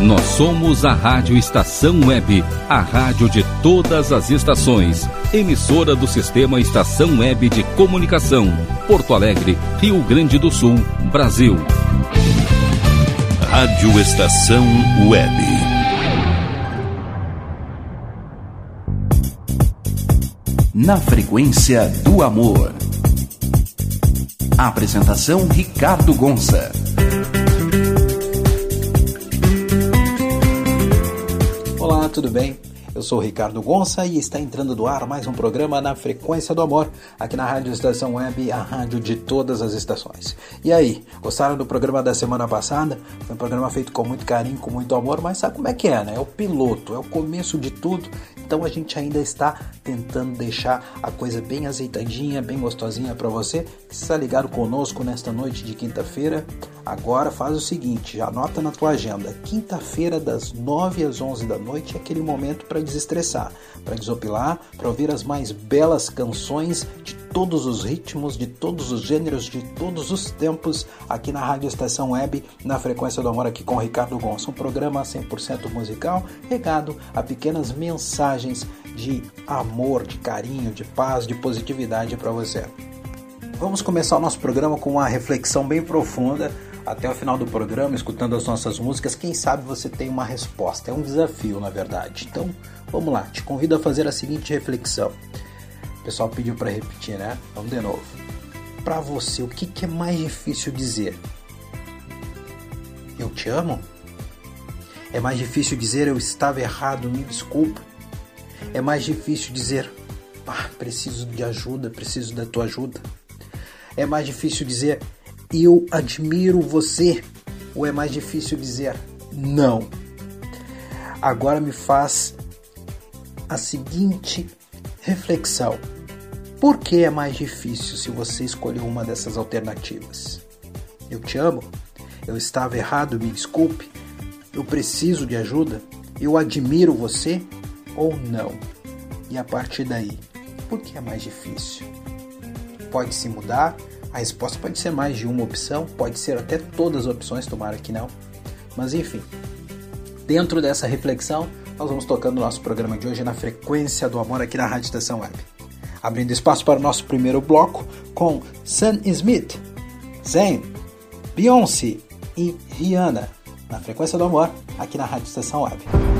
Nós somos a Rádio Estação Web, a rádio de todas as estações. Emissora do Sistema Estação Web de Comunicação. Porto Alegre, Rio Grande do Sul, Brasil. Rádio Estação Web. Na frequência do amor. Apresentação Ricardo Gonça. Tudo bem? Eu sou Ricardo Gonça e está entrando do ar mais um programa na Frequência do Amor, aqui na Rádio Estação Web, a rádio de todas as estações. E aí, gostaram do programa da semana passada? Foi um programa feito com muito carinho, com muito amor, mas sabe como é que é, né? É o piloto, é o começo de tudo, então a gente ainda está tentando deixar a coisa bem azeitadinha, bem gostosinha para você que está ligado conosco nesta noite de quinta-feira. Agora faz o seguinte, anota na tua agenda. Quinta-feira das 9 às 11 da noite é aquele momento para desestressar, para desopilar, para ouvir as mais belas canções de todos os ritmos, de todos os gêneros, de todos os tempos, aqui na Rádio Estação Web, na Frequência do Amor, aqui com Ricardo Gonçalves. Um programa 100% musical, regado a pequenas mensagens de amor, de carinho, de paz, de positividade para você. Vamos começar o nosso programa com uma reflexão bem profunda. Até o final do programa, escutando as nossas músicas, quem sabe você tem uma resposta. É um desafio, na verdade. Então, vamos lá. Te convido a fazer a seguinte reflexão. O pessoal pediu para repetir, né? Vamos de novo. Para você, o que, é mais difícil dizer? Eu te amo? É mais difícil dizer eu estava errado, me desculpa? É mais difícil dizer ah, preciso de ajuda, preciso da tua ajuda? É mais difícil dizer eu admiro você? Ou é mais difícil dizer não? Agora me faz a seguinte reflexão: por que é mais difícil se você escolher uma dessas alternativas? Eu te amo? Eu estava errado, me desculpe? Eu preciso de ajuda? Eu admiro você? Ou não? E a partir daí, por que é mais difícil? Pode se mudar? A resposta pode ser mais de uma opção, pode ser até todas as opções, tomara que não. Mas enfim, dentro dessa reflexão, nós vamos tocando o nosso programa de hoje na frequência do amor aqui na Rádio Estação Web. Abrindo espaço para o nosso primeiro bloco com Sam Smith, Zayn, Beyoncé e Rihanna na frequência do amor aqui na Rádio Estação Web.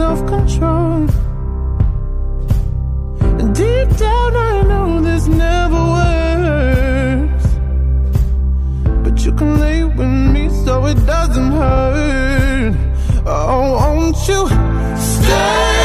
self-control. Deep down, I know this never works. But you can lay with me so it doesn't hurt. Oh, won't you stay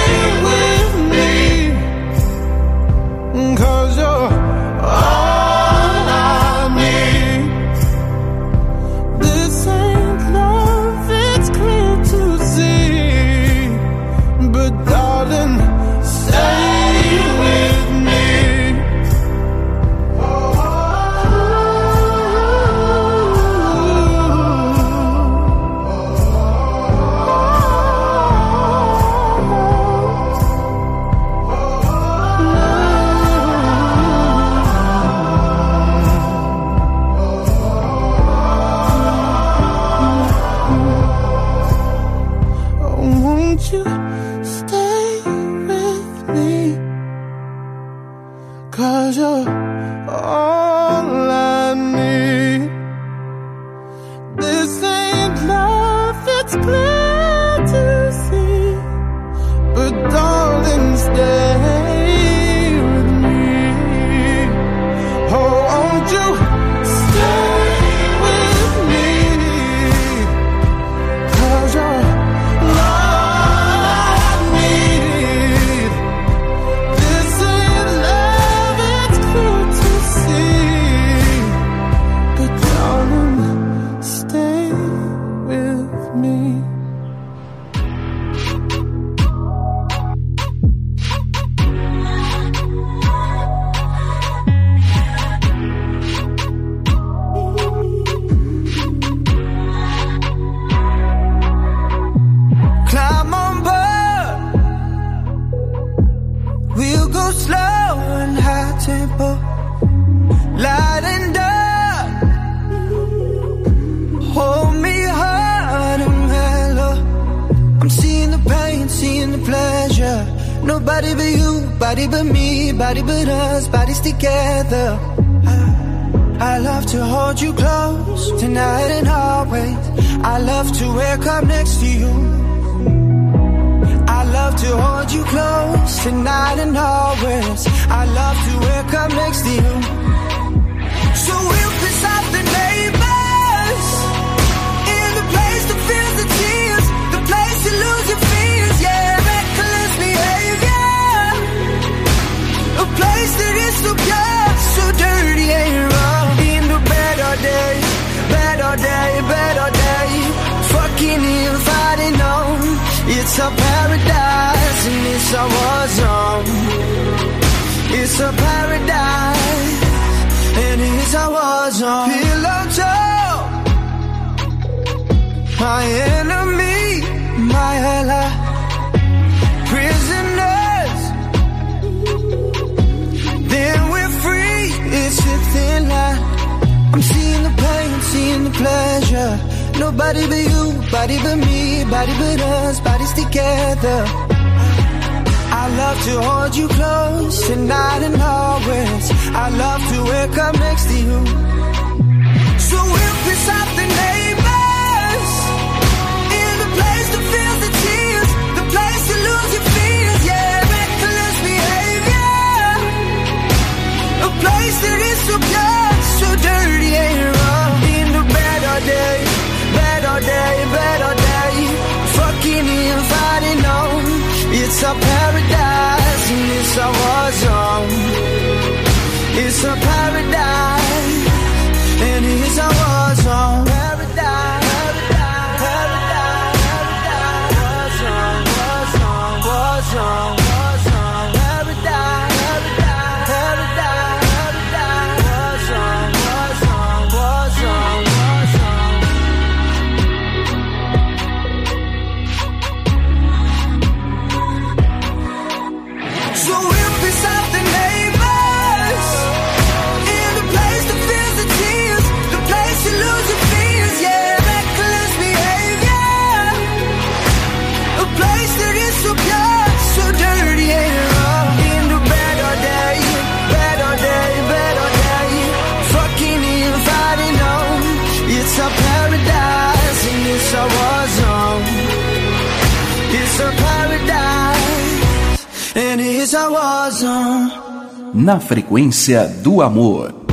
Na frequência do amor.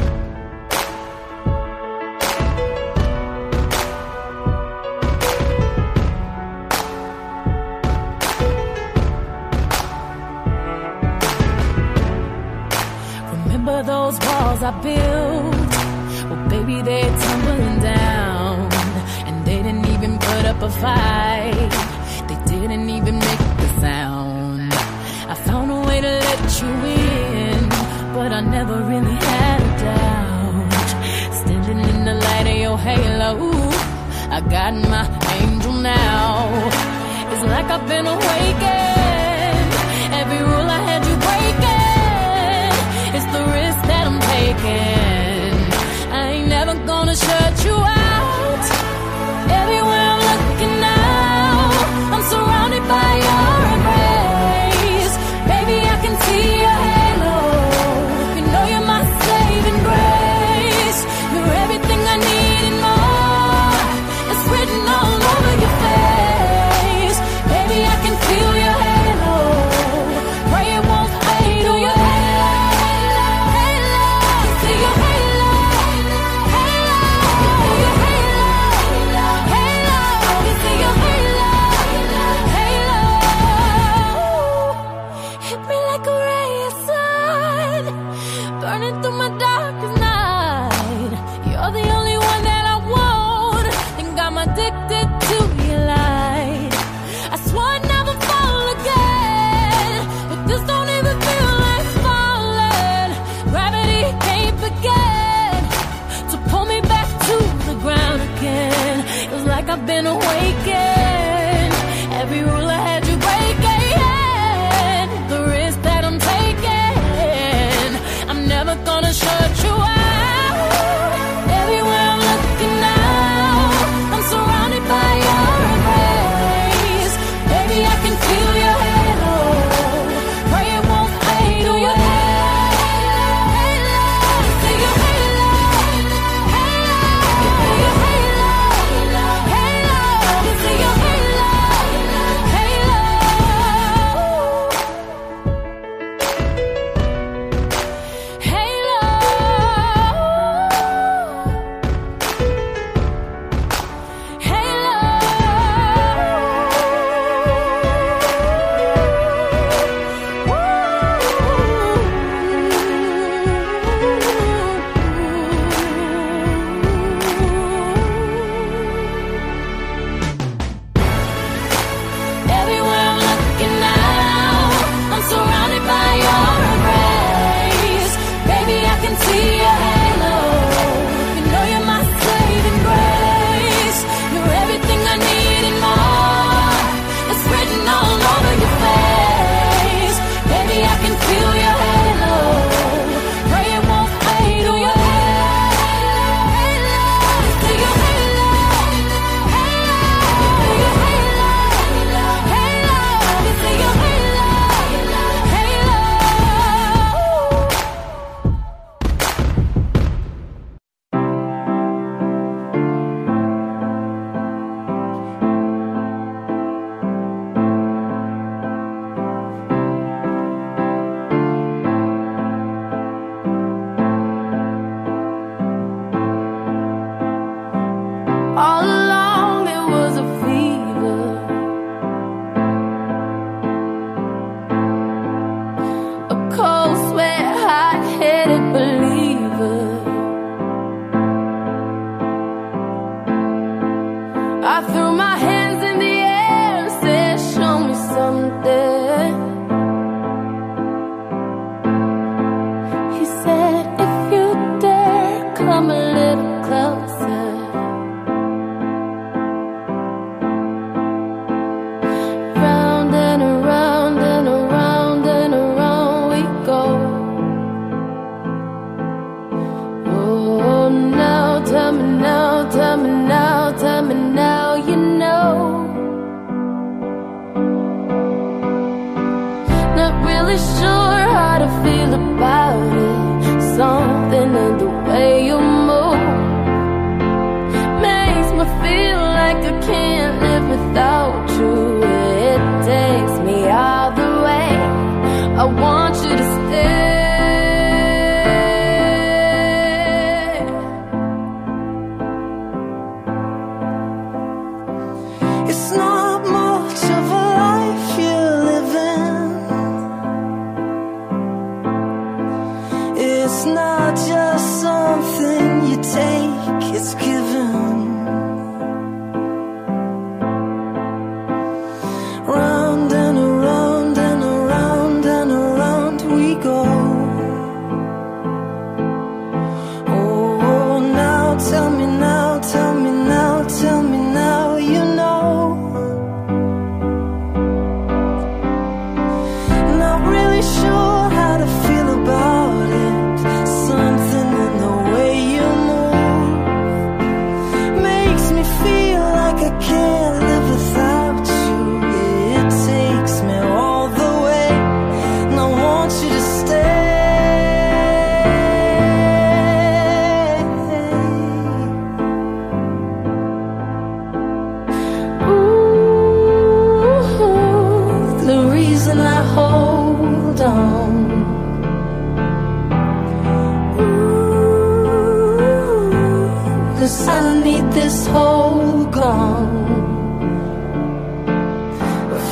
This whole gone.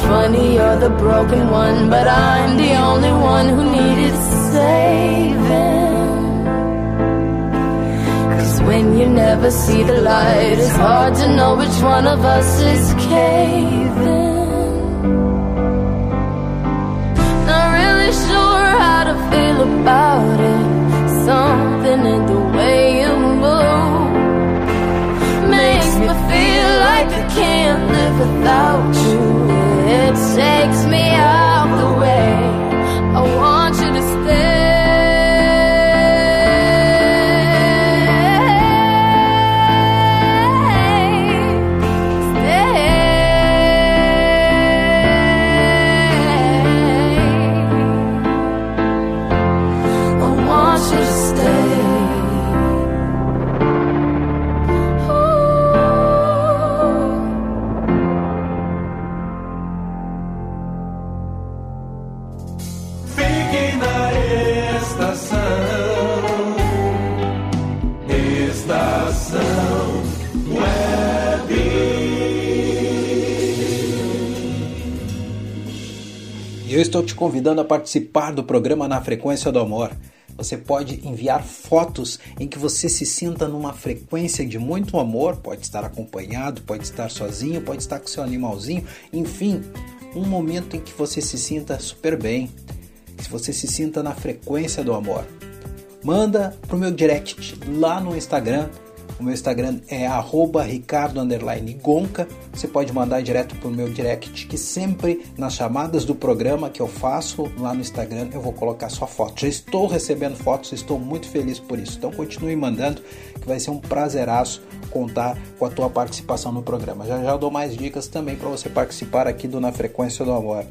Funny, you're the broken one, but I'm the only one who needed saving. Cause when you never see the light, it's hard to know which one of us is caving. Not really sure how to feel about it. Something in the can't live without you. It takes me out the way. I want estou te convidando a participar do programa Na Frequência do Amor. Você pode enviar fotos em que você se sinta numa frequência de muito amor, pode estar acompanhado, pode estar sozinho, pode estar com seu animalzinho, enfim, um momento em que você se sinta super bem, que você se sinta na frequência do amor. Manda pro meu direct lá no Instagram. O meu Instagram é arroba ricardo underline gonca. Você pode mandar direto pro meu direct, que sempre nas chamadas do programa que eu faço lá no Instagram eu vou colocar sua foto. Já estou recebendo fotos, estou muito feliz por isso. Então continue mandando, que vai ser um prazeraço contar com a tua participação no programa. Já já dou mais dicas também para você participar aqui do Na Frequência do Amor.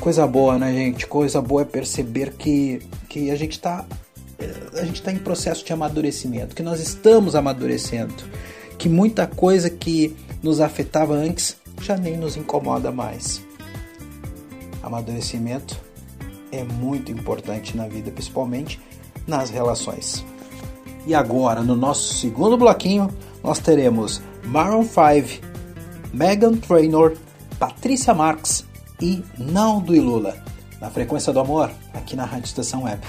Coisa boa, né, gente? Coisa boa é perceber que, que a gente está a gente está em processo de amadurecimento, que nós estamos amadurecendo, que muita coisa que nos afetava antes já nem nos incomoda mais. Amadurecimento é muito importante na vida, principalmente nas relações. E agora, no nosso segundo bloquinho, nós teremos Maroon 5, Megan Trainor, Patrícia Marx e Naldo e Lula. Na frequência do amor, aqui na Rádio Estação Web.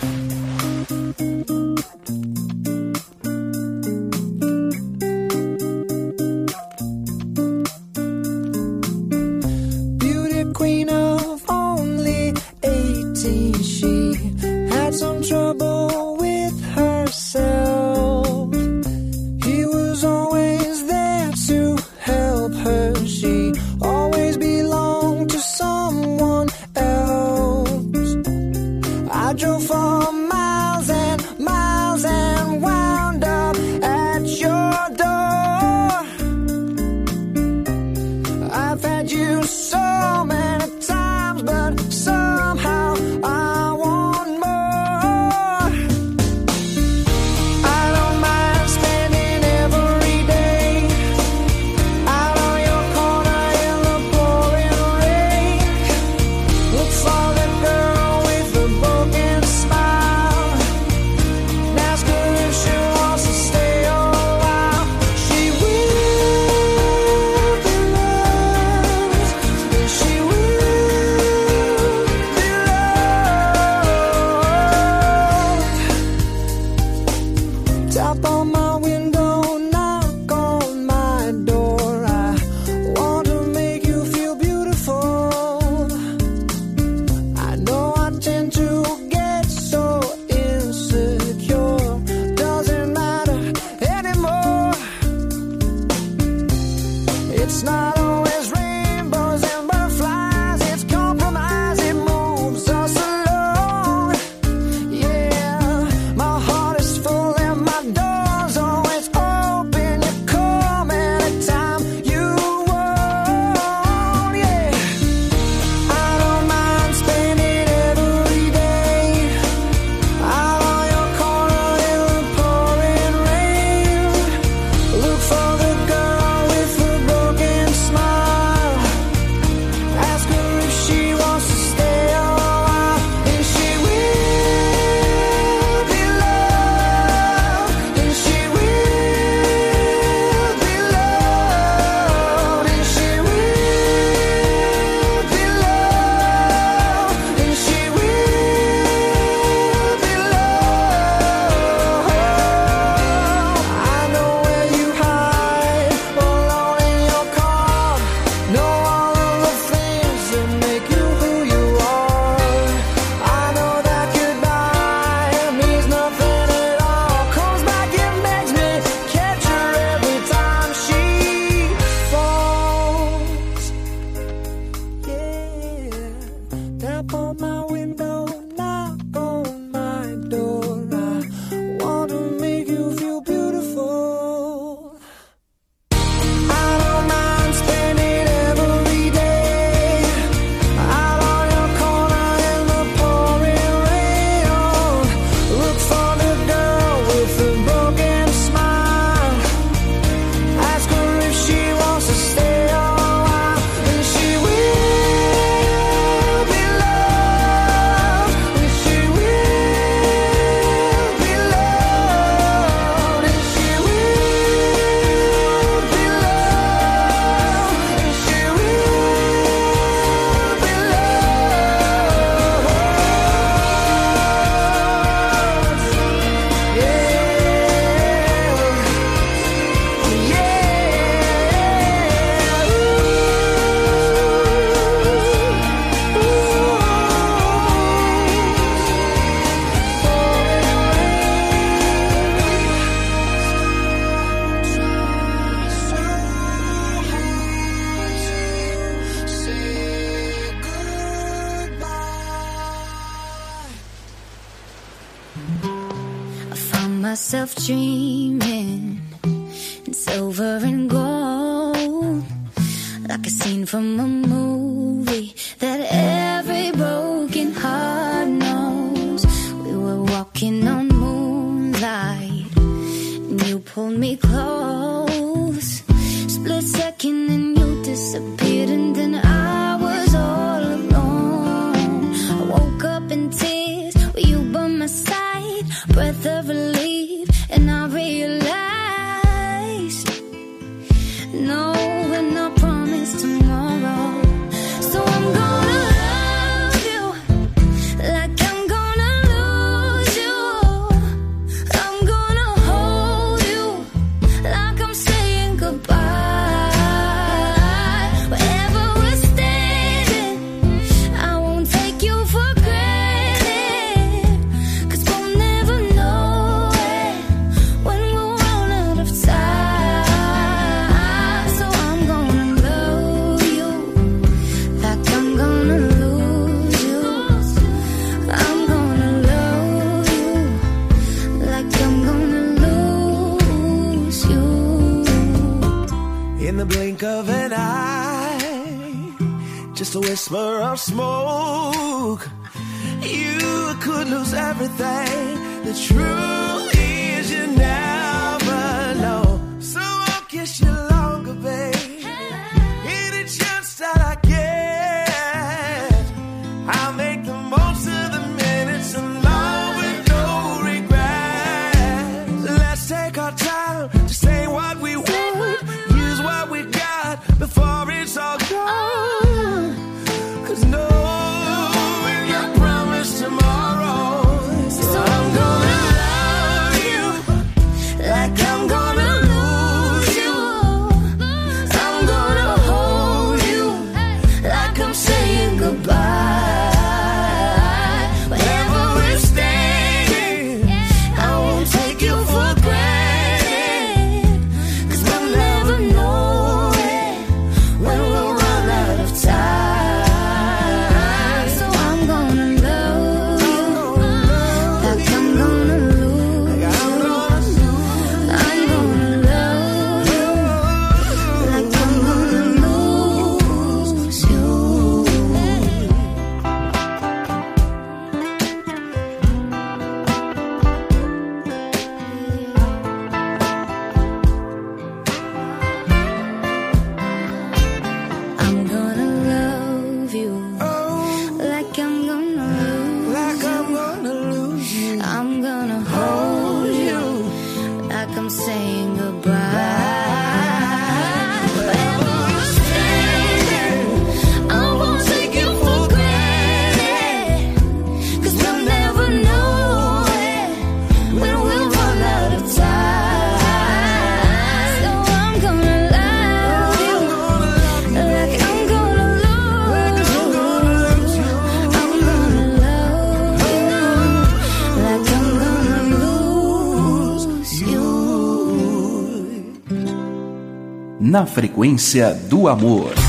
Na frequência do amor.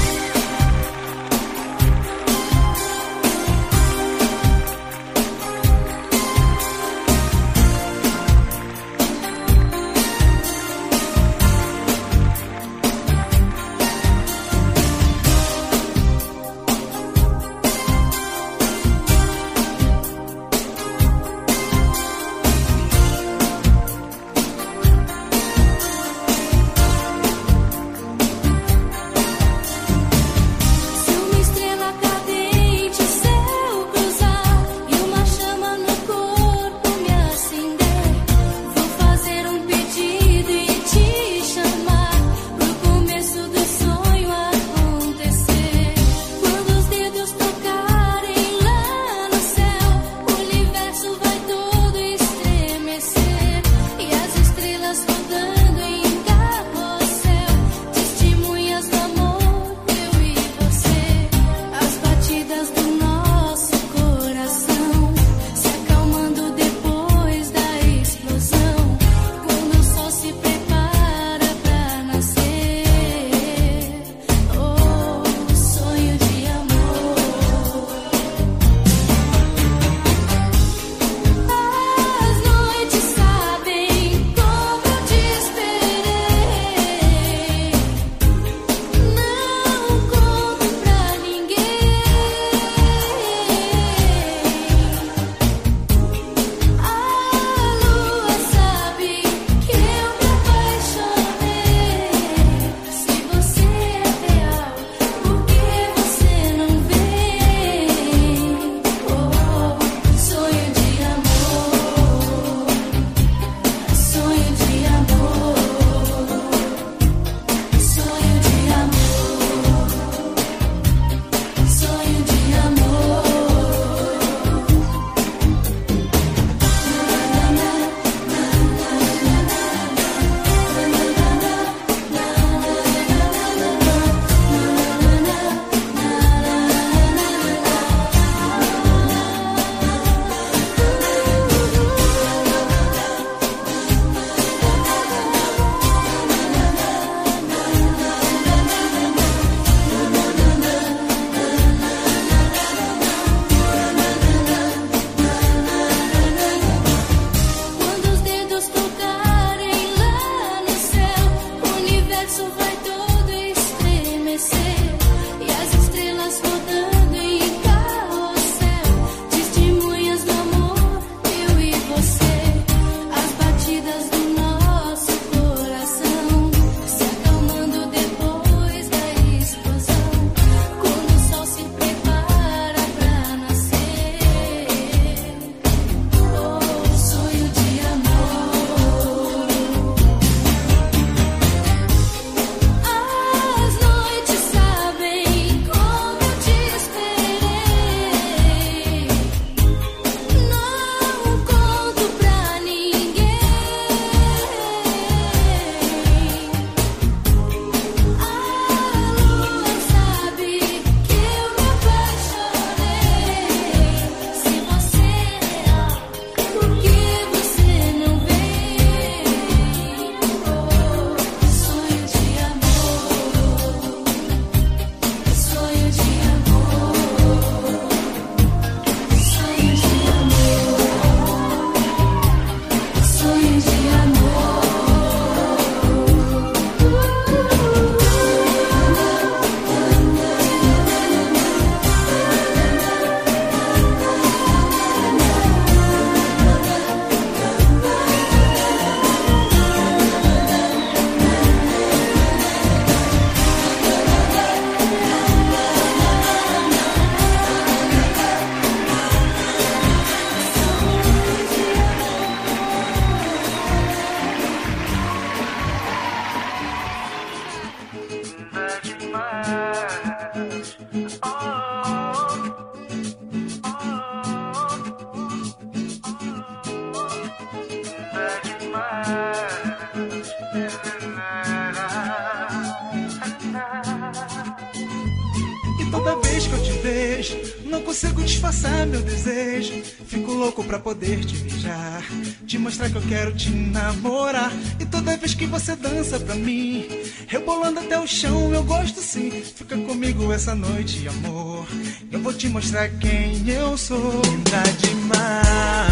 Consigo disfarçar meu desejo. Fico louco pra poder te beijar, te mostrar que eu quero te namorar. E toda vez que você dança pra mim, rebolando até o chão, eu gosto sim. Fica comigo essa noite, amor. Eu vou te mostrar quem eu sou. Linda demais.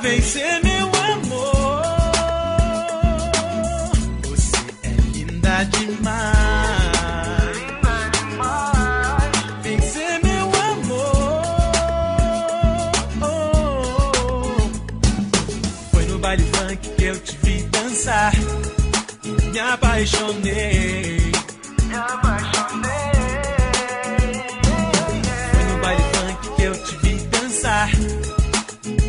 Vem ser meu apaixonei. Me apaixonei. Foi no baile funk que eu te vi dançar.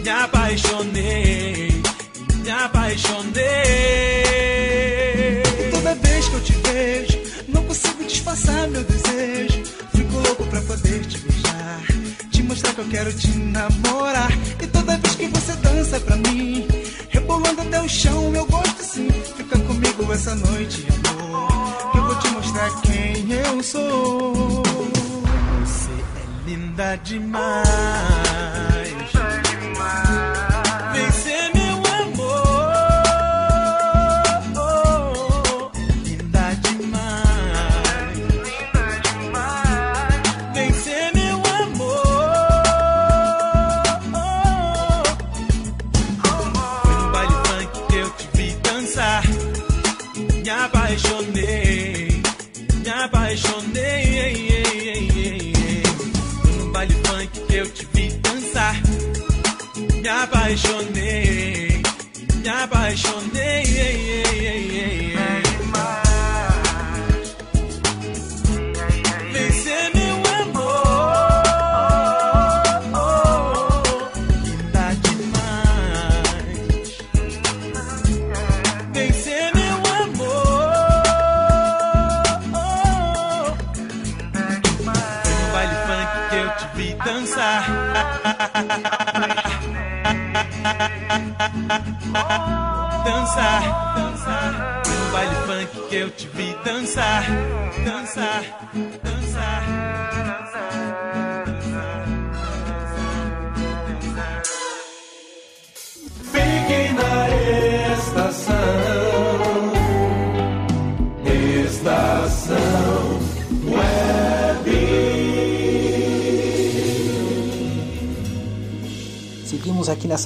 Me apaixonei. Me apaixonei. Toda vez que eu te vejo, não consigo disfarçar meu desejo. Fico louco pra poder te beijar, te mostrar que eu quero te essa noite, amor, que eu vou te mostrar quem eu sou. Você é linda demais.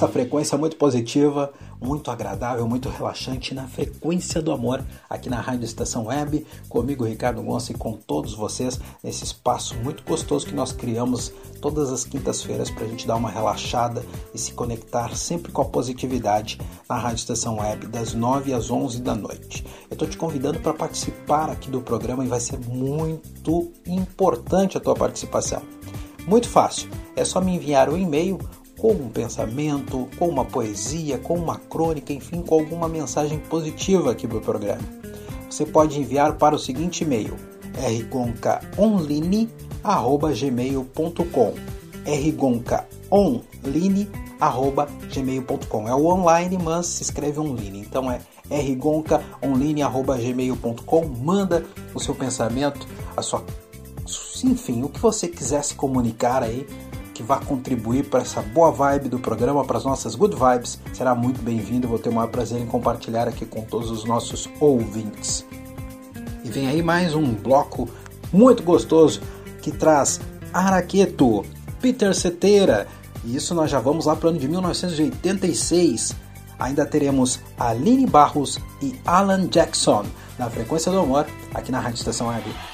Nessa frequência muito positiva, muito agradável, muito relaxante, na frequência do amor, aqui na Rádio Estação Web, comigo Ricardo Gonça e com todos vocês, nesse espaço muito gostoso que nós criamos todas as quintas-feiras para a gente dar uma relaxada e se conectar sempre com a positividade na Rádio Estação Web, das 9 às 11 da noite. Eu estou te convidando para participar aqui do programa e vai ser muito importante a tua participação. Muito fácil, é só me enviar um e-mail com um pensamento, com uma poesia, com uma crônica, enfim, com alguma mensagem positiva aqui para o programa. Você pode enviar para o seguinte e-mail: rgoncaonline@gmail.com. rgoncaonline@gmail.com. É o online, mas se escreve online. Então é rgoncaonline@gmail.com. Manda o seu pensamento, a sua enfim, o que você quiser se comunicar aí que vá contribuir para essa boa vibe do programa, para as nossas good vibes, será muito bem-vindo. Vou ter o maior prazer em compartilhar aqui com todos os nossos ouvintes. E vem aí mais um bloco muito gostoso que traz Araqueto, Peter Cetera. E isso nós já vamos lá para o ano de 1986. Ainda teremos Aline Barros e Alan Jackson na Frequência do Amor, aqui na Rádio Estação Web.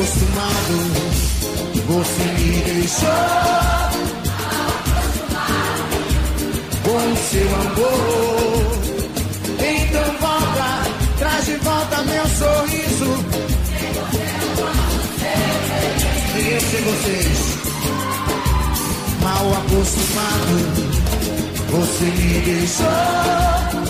acostumado. Você me deixou. acostumado Com seu amor. Então volta, traz de volta meu sorriso. E eu sei vocês mal acostumado. Você me deixou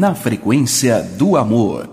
Na frequência do amor.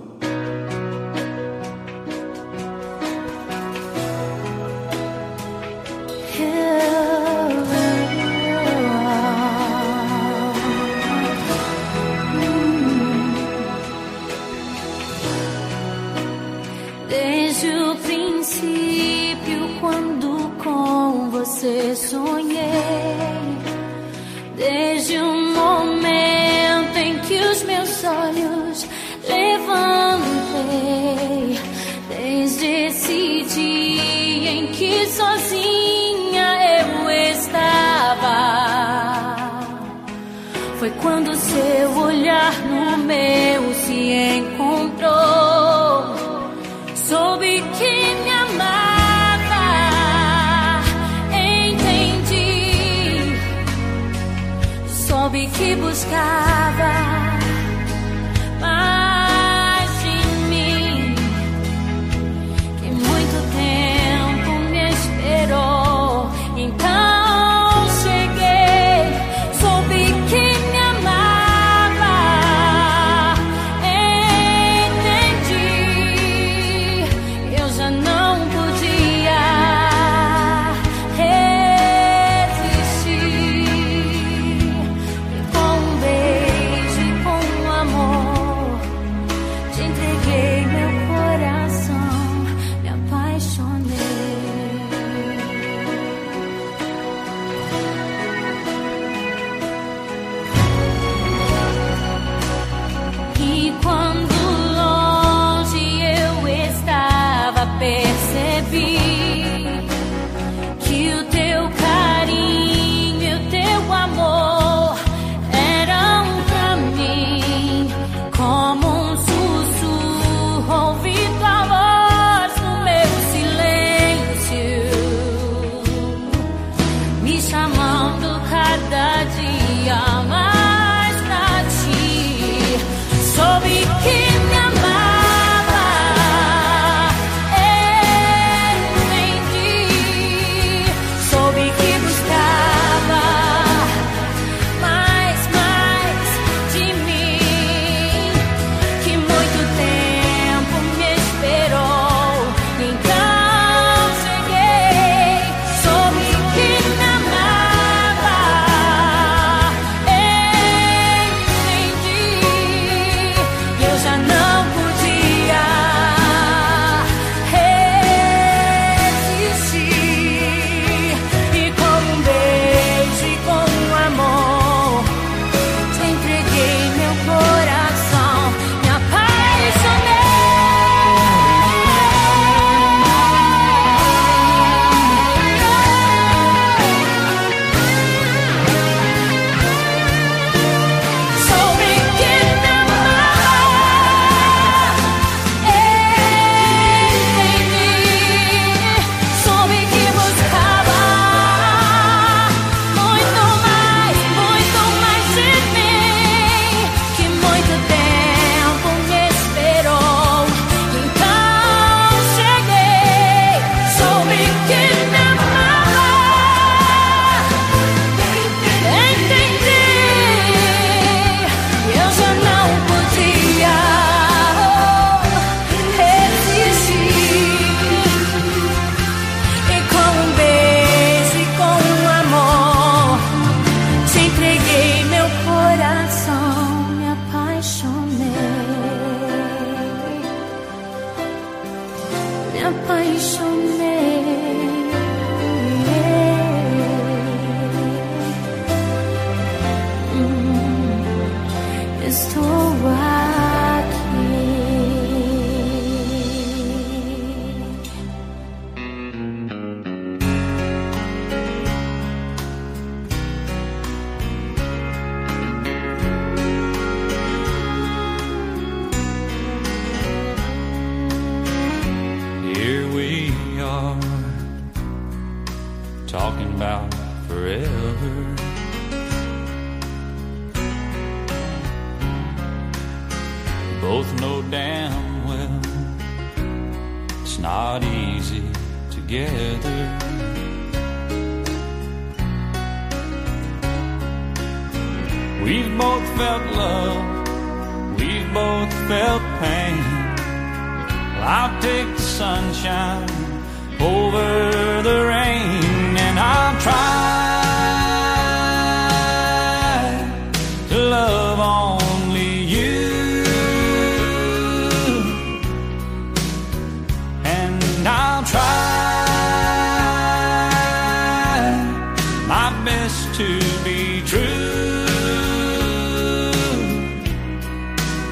To be true.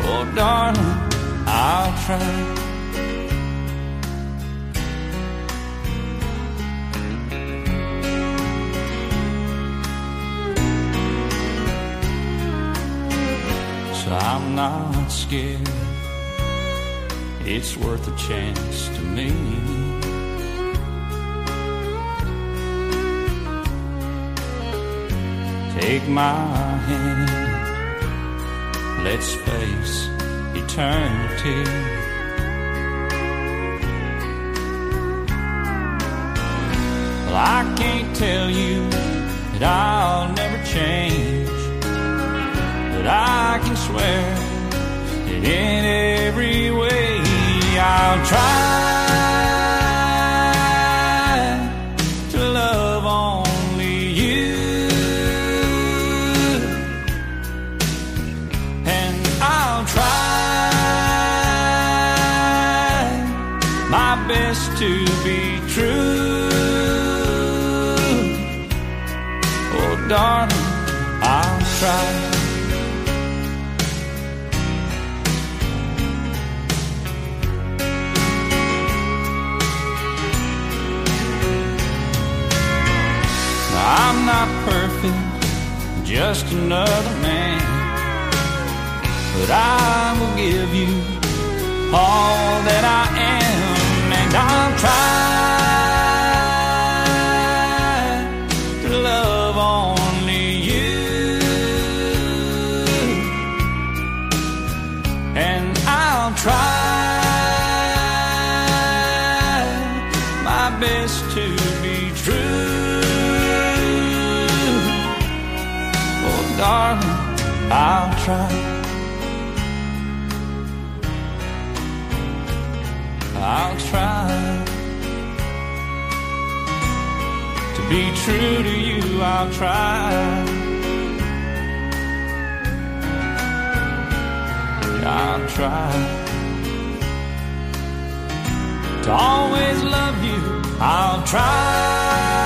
Oh, darling, I'll try. So I'm not scared. It's worth a chance to me. Take my hand. Let's face eternity. Well, I can't tell you that I'll never change. But I can swear that in every way I'll try just another man. But I will give you all that I am, and I'll try I'll try. I'll try to be true to you. I'll try. I'll try to always love you. I'll try.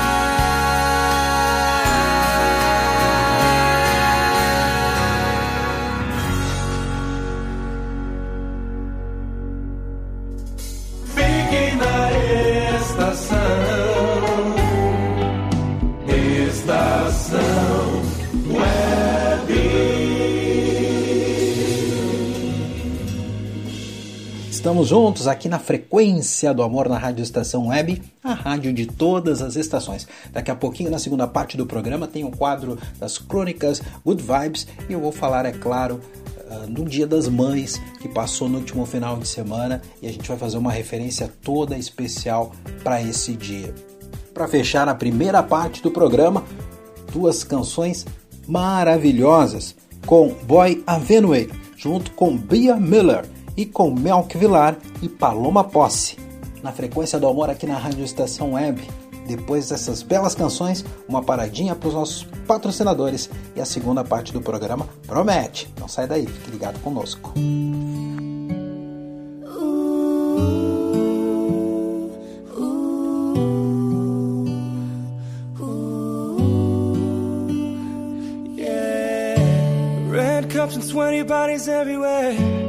Estamos juntos aqui na frequência do amor na Rádio Estação Web, a rádio de todas as estações. Daqui a pouquinho, na segunda parte do programa, tem o quadro das crônicas Good Vibes e eu vou falar, é claro, ah, do Dia das Mães que passou no último final de semana e a gente vai fazer uma referência toda especial para esse dia. Para fechar a primeira parte do programa, duas canções maravilhosas com Boy Avenue, junto com Bia Miller e com Melk Vilar e Paloma Posse. Na frequência do amor aqui na Rádio Estação Web. Depois dessas belas canções, uma paradinha para os nossos patrocinadores e a segunda parte do programa promete. Não sai daí, fique ligado conosco. Cups and sweaty bodies everywhere.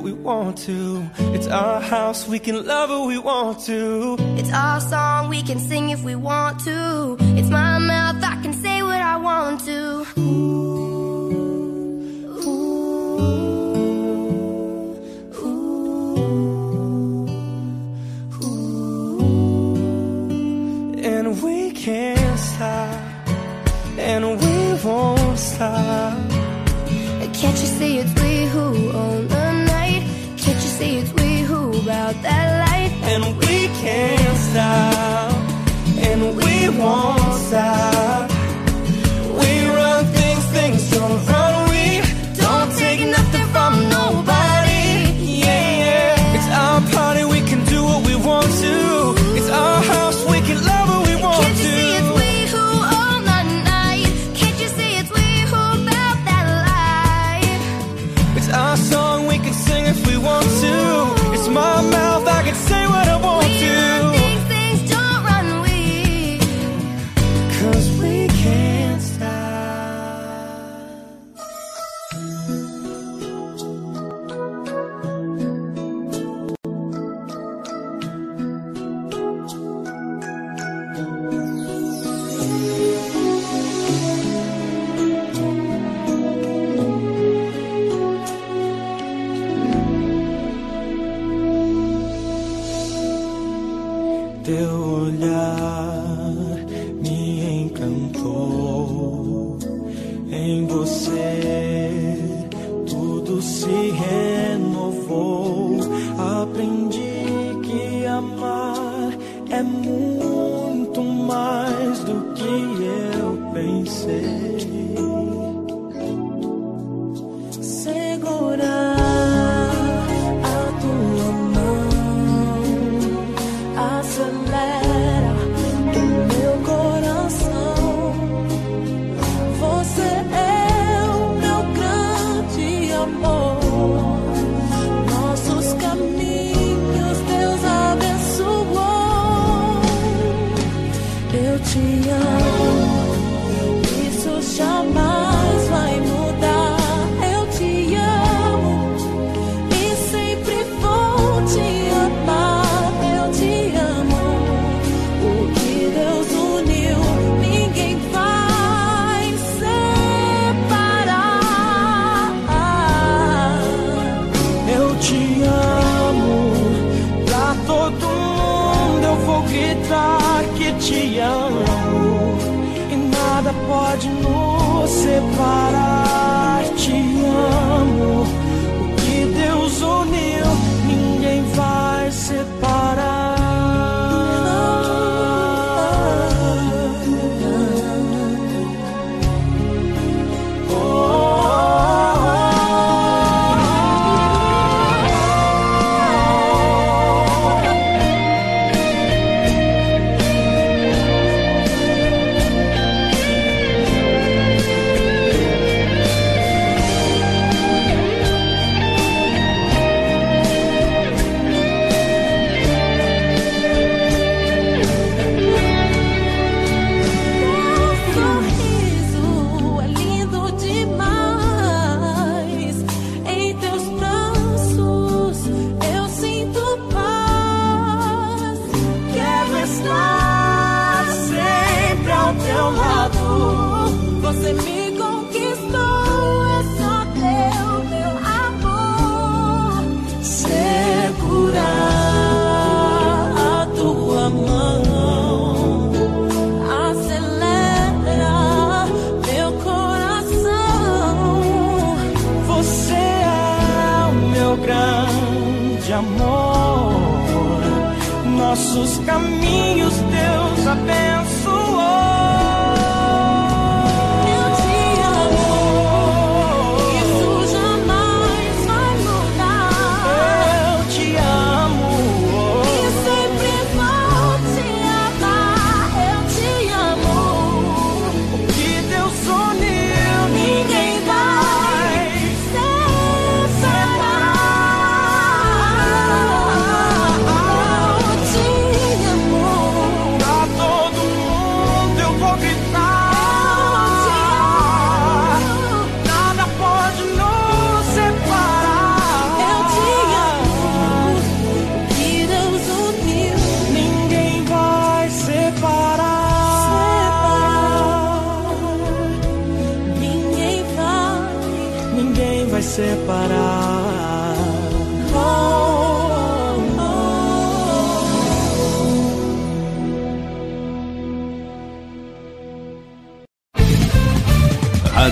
What we want to. It's our house, we can love who we want to. It's our song, we can sing if we want to. It's my mouth, I can say what I want to. And we can't stop, and we won't stop. Can't you see it's we who own the night? Can't you see it's we who about that light. And we can't stop, and we won't stop. We run things, things don't run. Teu olhar me encantou. Em você tudo se renovou.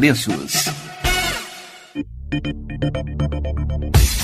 preços.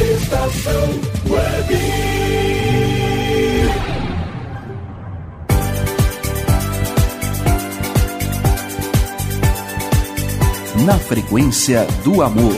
Estação Web. Na frequência do amor.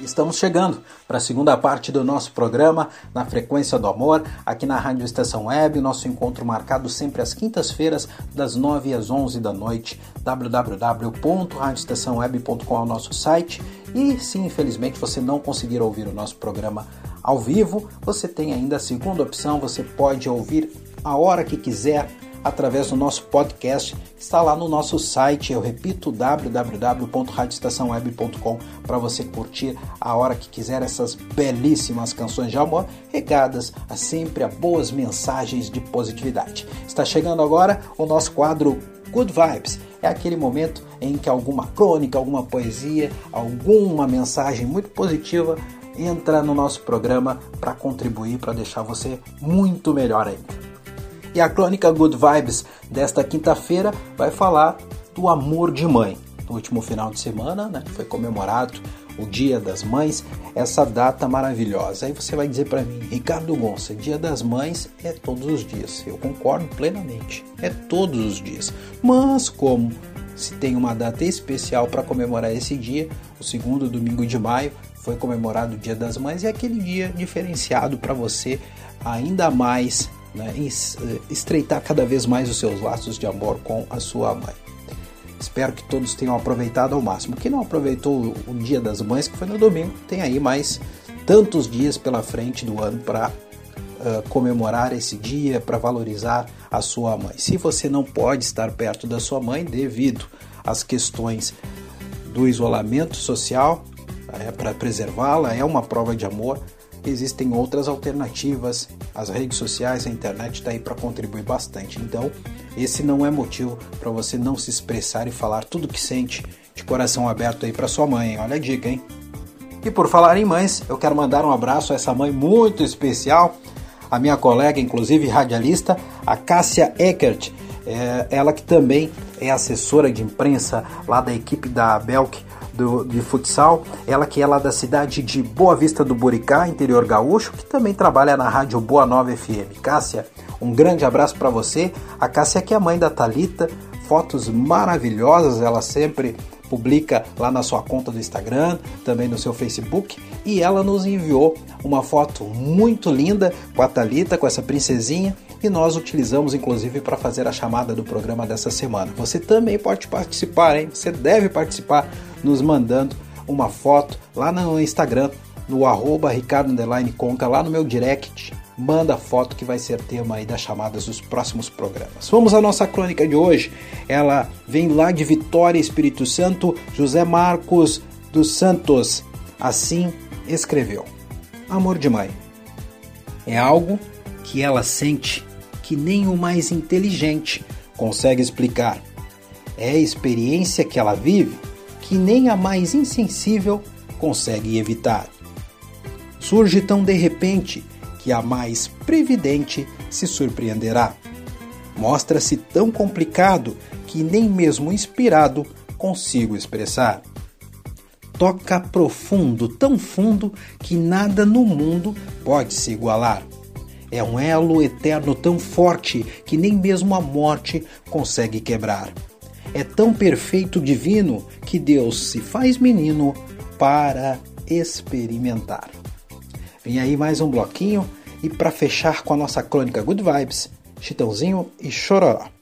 Estamos chegando para a segunda parte do nosso programa na Frequência do Amor, aqui na Rádio Estação Web, nosso encontro marcado sempre às quintas-feiras, das 9 às 11 da noite, www.radioestaçãoweb.com é o nosso site. E se infelizmente você não conseguir ouvir o nosso programa ao vivo, você tem ainda a segunda opção, você pode ouvir a hora que quiser através do nosso podcast, está lá no nosso site, eu repito, www.radioestaçãoweb.com para você curtir a hora que quiser essas belíssimas canções de amor, regadas a sempre a boas mensagens de positividade. Está chegando agora o nosso quadro Good Vibes. É aquele momento em que alguma crônica, alguma poesia, alguma mensagem muito positiva entra no nosso programa para contribuir, para deixar você muito melhor ainda. E a crônica Good Vibes desta quinta-feira vai falar do amor de mãe. No último final de semana, né, foi comemorado o Dia das Mães, essa data maravilhosa. Aí você vai dizer para mim, Ricardo Gonça, Dia das Mães é todos os dias. Eu concordo plenamente, é todos os dias. Mas como se tem uma data especial para comemorar esse dia, o segundo domingo de maio foi comemorado o Dia das Mães e é aquele dia diferenciado para você ainda mais né, estreitar cada vez mais os seus laços de amor com a sua mãe. Espero que todos tenham aproveitado ao máximo. Quem não aproveitou o Dia das Mães, que foi no domingo, tem aí mais tantos dias pela frente do ano para uh, comemorar esse dia, para valorizar a sua mãe. Se você não pode estar perto da sua mãe devido às questões do isolamento social, é, para preservá-la, é uma prova de amor existem outras alternativas. As redes sociais, a internet está aí para contribuir bastante. Então, esse não é motivo para você não se expressar e falar tudo que sente de coração aberto aí para sua mãe. Olha a dica, hein? E por falar em mães, eu quero mandar um abraço a essa mãe muito especial, a minha colega, inclusive radialista, a Cássia Eckert. É, ela que também é assessora de imprensa lá da equipe da Belk do, de futsal, ela que é lá da cidade de Boa Vista do Buricá, interior gaúcho, que também trabalha na rádio Boa Nova FM. Cássia, um grande abraço para você. A Cássia que é a mãe da Talita, fotos maravilhosas, ela sempre publica lá na sua conta do Instagram, também no seu Facebook, e ela nos enviou uma foto muito linda com a Talita, com essa princesinha, e nós utilizamos inclusive para fazer a chamada do programa dessa semana. Você também pode participar, hein? Você deve participar nos mandando uma foto lá no Instagram, no arroba Ricardo Conca, lá no meu direct. Manda a foto que vai ser tema aí das chamadas dos próximos programas. Vamos à nossa crônica de hoje. Ela vem lá de Vitória, Espírito Santo, José Marcos dos Santos. Assim escreveu: Amor de mãe. É algo que ela sente que nem o mais inteligente consegue explicar. É a experiência que ela vive que nem a mais insensível consegue evitar. Surge tão de repente que a mais previdente se surpreenderá. Mostra-se tão complicado que nem mesmo inspirado consigo expressar. Toca profundo, tão fundo que nada no mundo pode se igualar. É um elo eterno tão forte que nem mesmo a morte consegue quebrar é tão perfeito divino que Deus se faz menino para experimentar. Vem aí mais um bloquinho e para fechar com a nossa crônica Good Vibes, Chitãozinho e Chororó.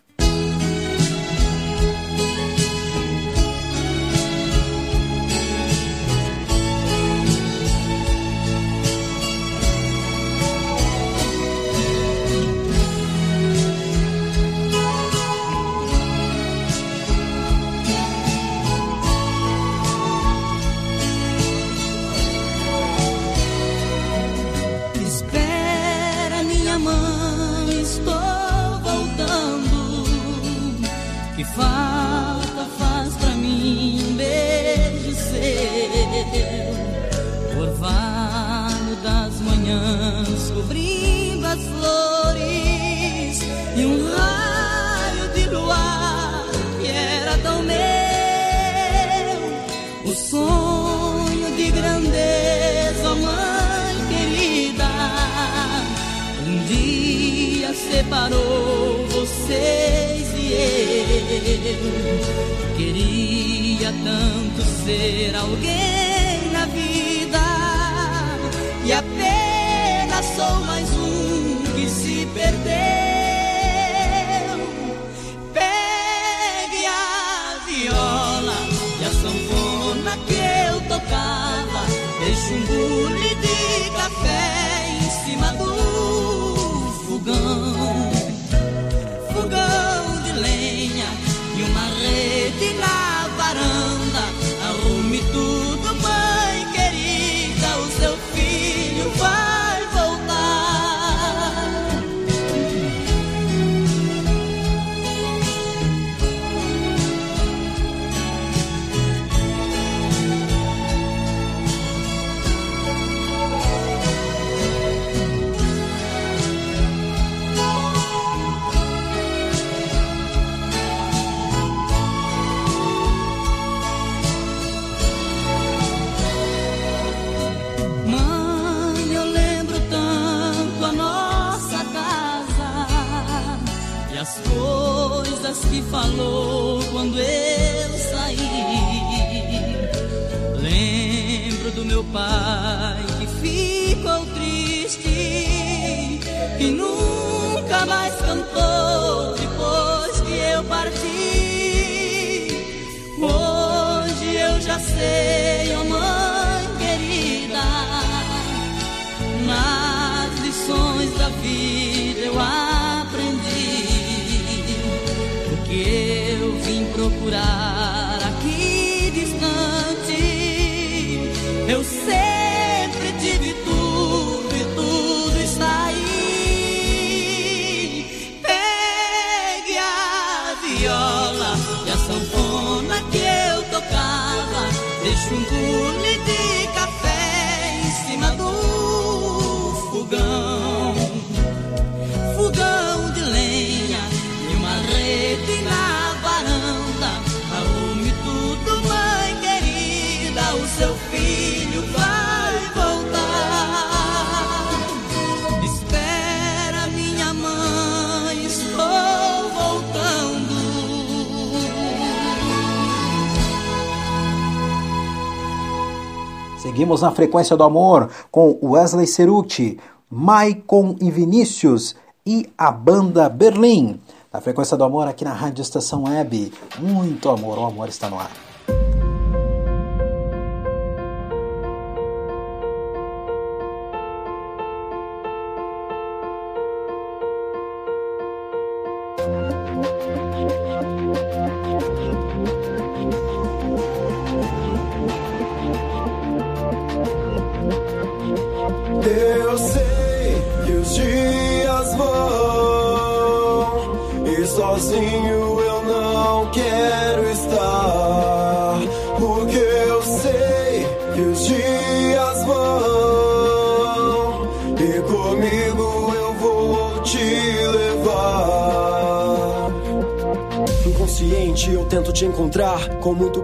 Seguimos na frequência do amor com Wesley Ceruti, Maicon e Vinícius e a banda Berlim. Na frequência do amor aqui na Rádio Estação Web. Muito amor, o amor está no ar.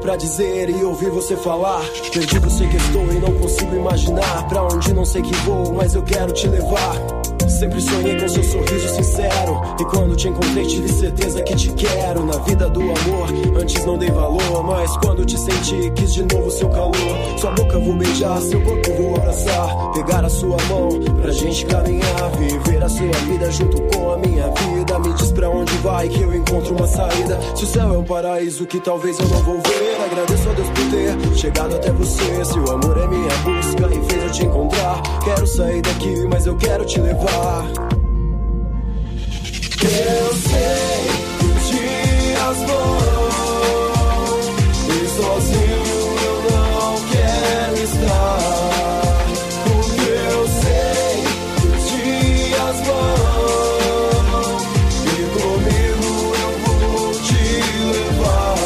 Pra dizer e ouvir você falar. Perdido sei que estou e não consigo imaginar Pra onde não sei que vou, mas eu quero te levar Sempre sonhei com seu sorriso sincero. E quando te encontrei tive certeza que te quero. Na vida do amor, antes não dei valor Mas quando te senti, quis de novo seu calor. Sua boca vou beijar, seu corpo vou abraçar. Pegar a sua mão, pra gente caminhar Viver a sua vida junto com a minha vida. Me diz pra onde vai que eu encontro uma saída. Se o céu é um paraíso que talvez eu não vou ver Agradeço a Deus por ter chegado até você. Se o amor é minha busca e fez eu te encontrar. Quero sair daqui, mas eu quero te levar Eu sei que dias vão e sozinho eu não quero estar. Porque eu sei que dias vão e comigo eu vou te levar.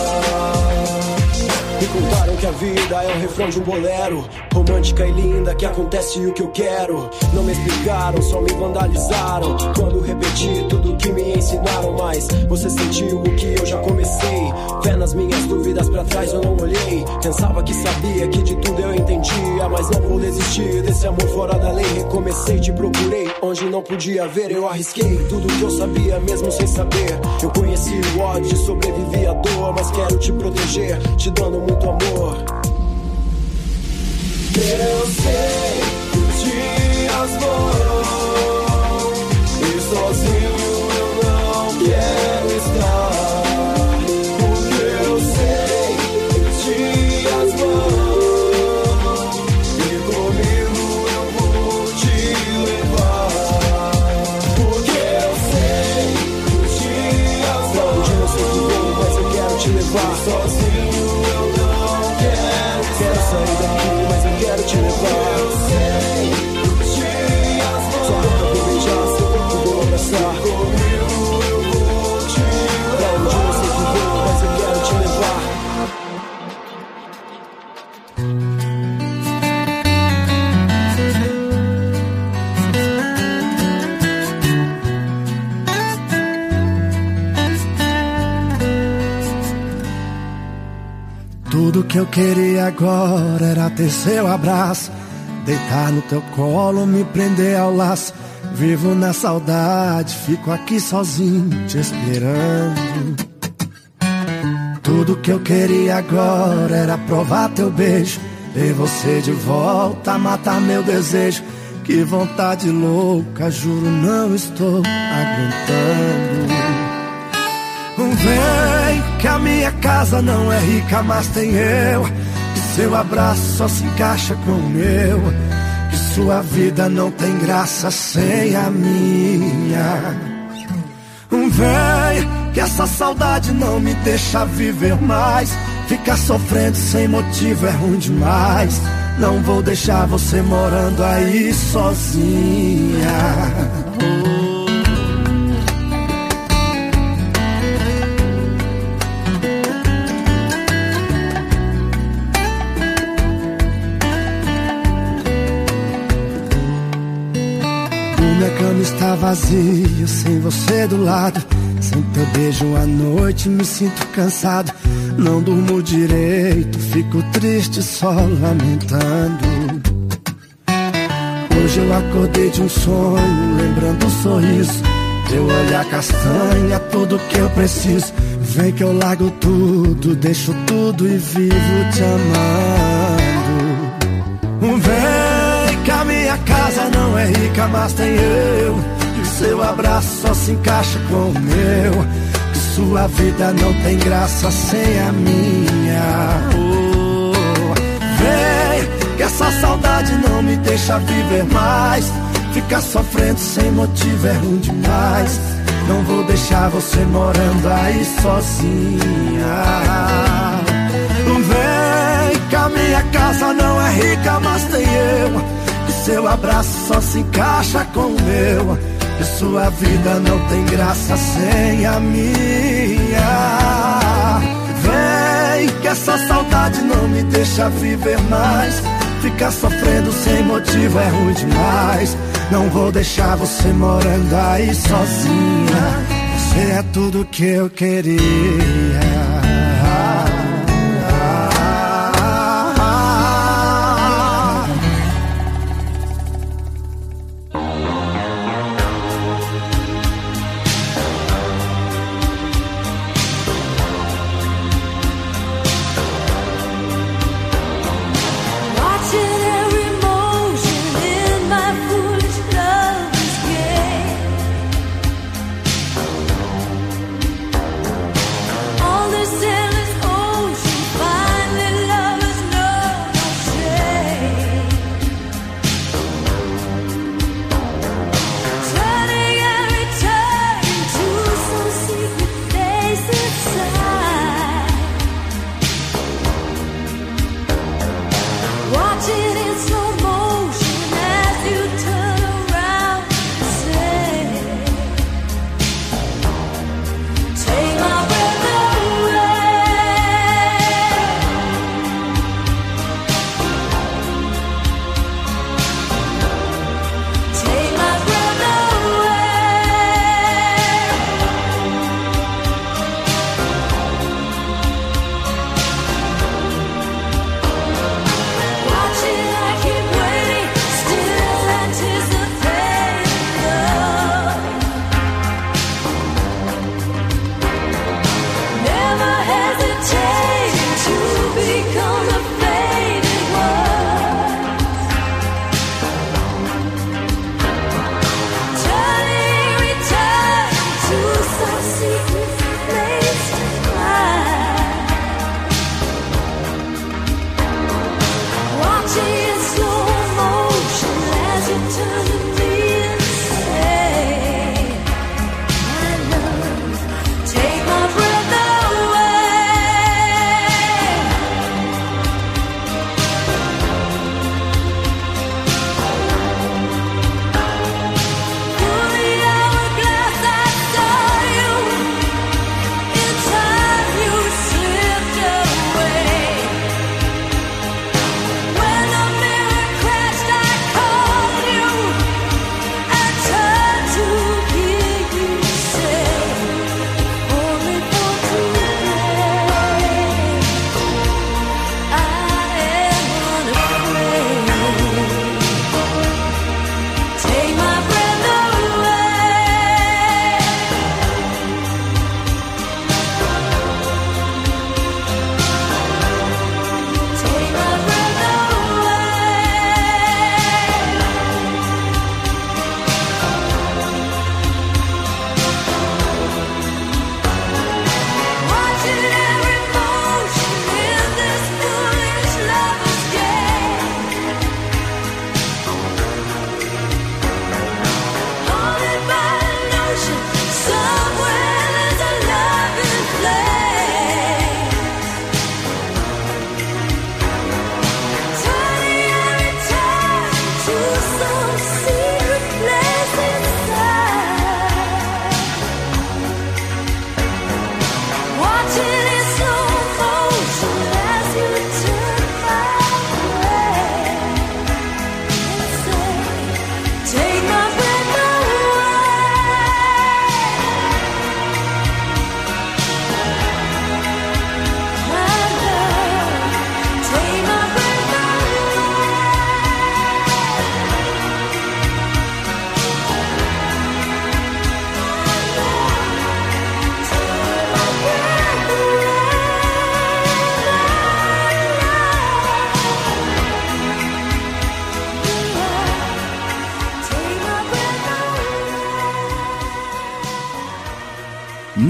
Me contaram que a vida é um refrão de um bolero Romântica e linda, que acontece o que eu quero. Não me explicaram, só me vandalizaram. Quando repeti tudo que me ensinaram Mas você sentiu o que eu já comecei. Fé nas minhas dúvidas pra trás eu não olhei. Pensava que sabia que de tudo eu entendia Mas não vou desistir desse amor fora da lei. Recomecei, te procurei, onde não podia ver Eu arrisquei. Tudo que eu sabia mesmo sem saber. Eu conheci o ódio, sobrevivi à dor Mas quero te proteger, te dando muito amor Eu sei que os dias vão Tudo que eu queria agora era ter seu abraço, deitar no teu colo, me prender ao laço. Vivo na saudade, fico aqui sozinho te esperando. Tudo que eu queria agora era provar teu beijo, ver você de volta, matar meu desejo. Que vontade louca, juro não estou aguentando. Vem que a minha casa não é rica, mas tem eu. Que seu abraço só se encaixa com o meu. Que sua vida não tem graça sem a minha. Vem que essa saudade não me deixa viver mais. Ficar sofrendo sem motivo é ruim demais. Não vou deixar você morando aí sozinha. Vazia, sem você do lado. Sem teu beijo à noite, me sinto cansado. Não durmo direito, fico triste só lamentando. Hoje eu acordei de um sonho, lembrando o sorriso. Teu olhar castanha, tudo que eu preciso. Vem que eu largo tudo, deixo tudo e vivo te amando. Vem que a minha casa não é rica, mas tem eu. Seu abraço só se encaixa com o meu. Que sua vida não tem graça sem a minha. Oh, vem, que essa saudade não me deixa viver mais. Ficar sofrendo sem motivo é ruim demais. Não vou deixar você morando aí sozinha. Vem, que a minha casa não é rica, mas tem eu. Que seu abraço só se encaixa com o meu. Que sua vida não tem graça sem a minha. Vem, que essa saudade não me deixa viver mais. Ficar sofrendo sem motivo é ruim demais. Não vou deixar você morando aí sozinha. Você é tudo que eu queria.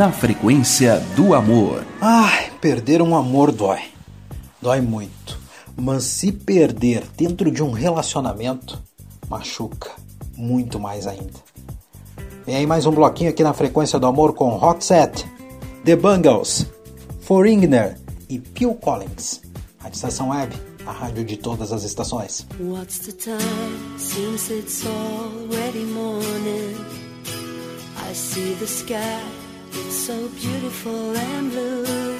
Na frequência do amor. Ai, perder um amor dói. Dói muito. Mas se perder dentro de um relacionamento, machuca muito mais ainda. Vem aí mais um bloquinho aqui na frequência do amor com Roxette, The Bungles, Foreigner e Phil Collins. A estação web, a rádio de todas as estações. What's the time? Seems it's already morning. I see the sky, so beautiful and blue.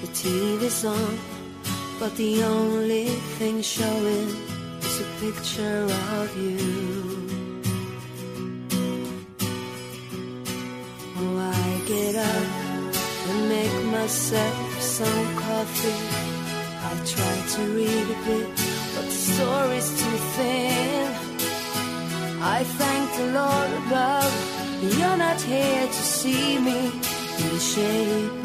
The TV's on, but the only thing showing is a picture of you. Oh, I get up and make myself some coffee. I try to read a bit, but the story's too thin. I thank the Lord above, you're not here to see me. In the shape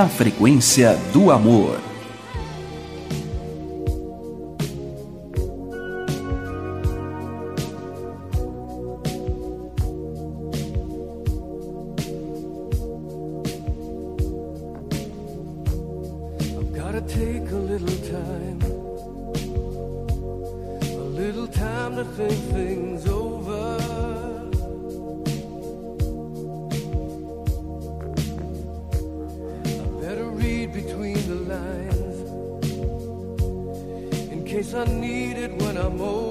na frequência do amor. Time to think things I need it when I'm old.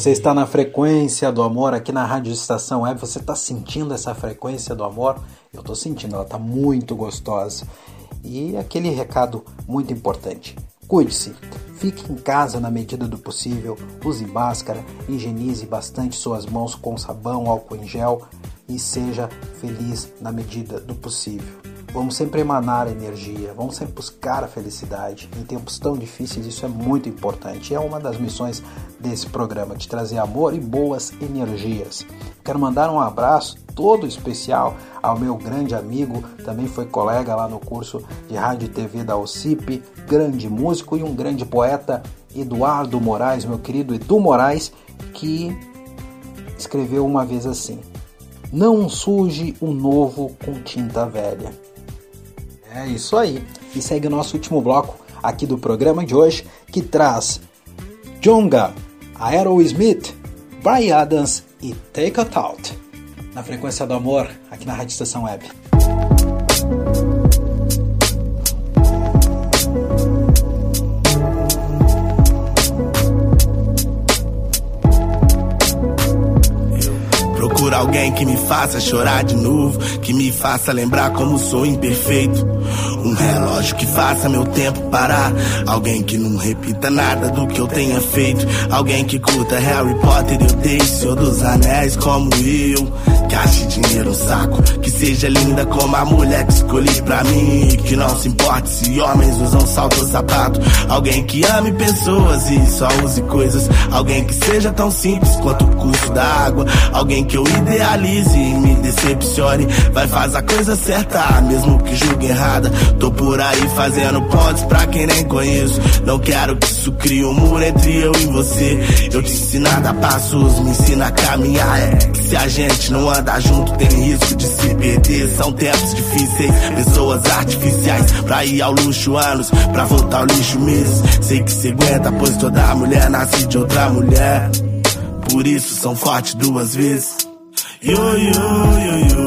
Você está na frequência do amor aqui na Rádio Estação Web. Você está sentindo essa frequência do amor? Eu estou sentindo, ela está muito gostosa. E aquele recado muito importante: cuide-se, fique em casa na medida do possível, use máscara, higienize bastante suas mãos com sabão, álcool em gel e seja feliz na medida do possível. Vamos sempre emanar energia, vamos sempre buscar a felicidade. Em tempos tão difíceis, isso é muito importante. É uma das missões desse programa, de trazer amor e boas energias. Quero mandar um abraço todo especial ao meu grande amigo, também foi colega lá no curso de rádio e TV da OCIP, grande músico e um grande poeta, Eduardo Moraes, meu querido Edu Moraes, que escreveu uma vez assim: Não suje o novo com tinta velha. É isso aí. E segue o nosso último bloco aqui do programa de hoje, que traz Jonga, Aerosmith, Brian Adams e Take a Thought. Na frequência do amor, aqui na Rádio Estação Web. Alguém que me faça chorar de novo, que me faça lembrar como sou imperfeito. Um relógio que faça meu tempo parar. Alguém que não repita nada do que eu tenha feito. Alguém que curta Harry Potter e odeie Senhor dos Anéis como eu. Que ache dinheiro saco. Que seja linda como a mulher que escolhi pra mim. Que não se importe se homens usam salto ou sapato. Alguém que ame pessoas e só use coisas. Alguém que seja tão simples quanto o custo da água. Alguém que eu idealize e me decepcione. Vai fazer a coisa certa, mesmo que julgue errada. Tô por aí fazendo pontes pra quem nem conheço. Não quero que isso crie um muro entre eu e você. Eu te ensino a passos, me ensina a caminhar. É se a gente não andar junto, tem risco de se perder. São tempos difíceis, pessoas artificiais. Pra ir ao luxo anos, pra voltar ao lixo meses. Sei que cê aguenta, pois toda mulher nasce de outra mulher. Por isso são fortes duas vezes. Yo, yo, yo, yo,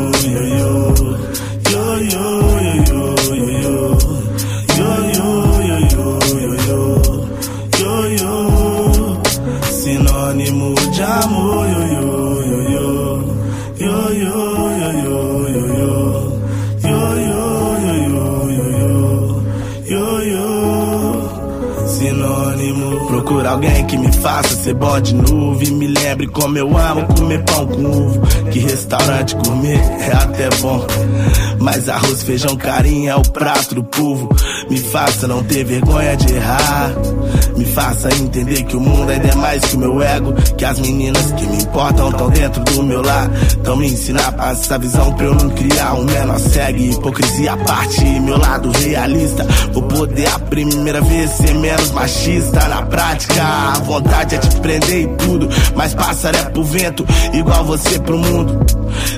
Sinônimo. Alguém que me faça ser bom de novo. E me lembre como eu amo comer pão com ovo. Que restaurante gourmet é até bom. Mas arroz, feijão, carinho é o prato do povo. Me faça não ter vergonha de errar. Me faça entender que o mundo ainda é mais que o meu ego. Que as meninas que me importam estão dentro do meu lar. Então me ensinar a passar essa visão pra eu não criar um menor segue. Hipocrisia à parte, meu lado realista. Vou poder a primeira vez ser menos machista. Na prática, a vontade é te prender e tudo. Mas pássaro é pro vento, igual você pro mundo.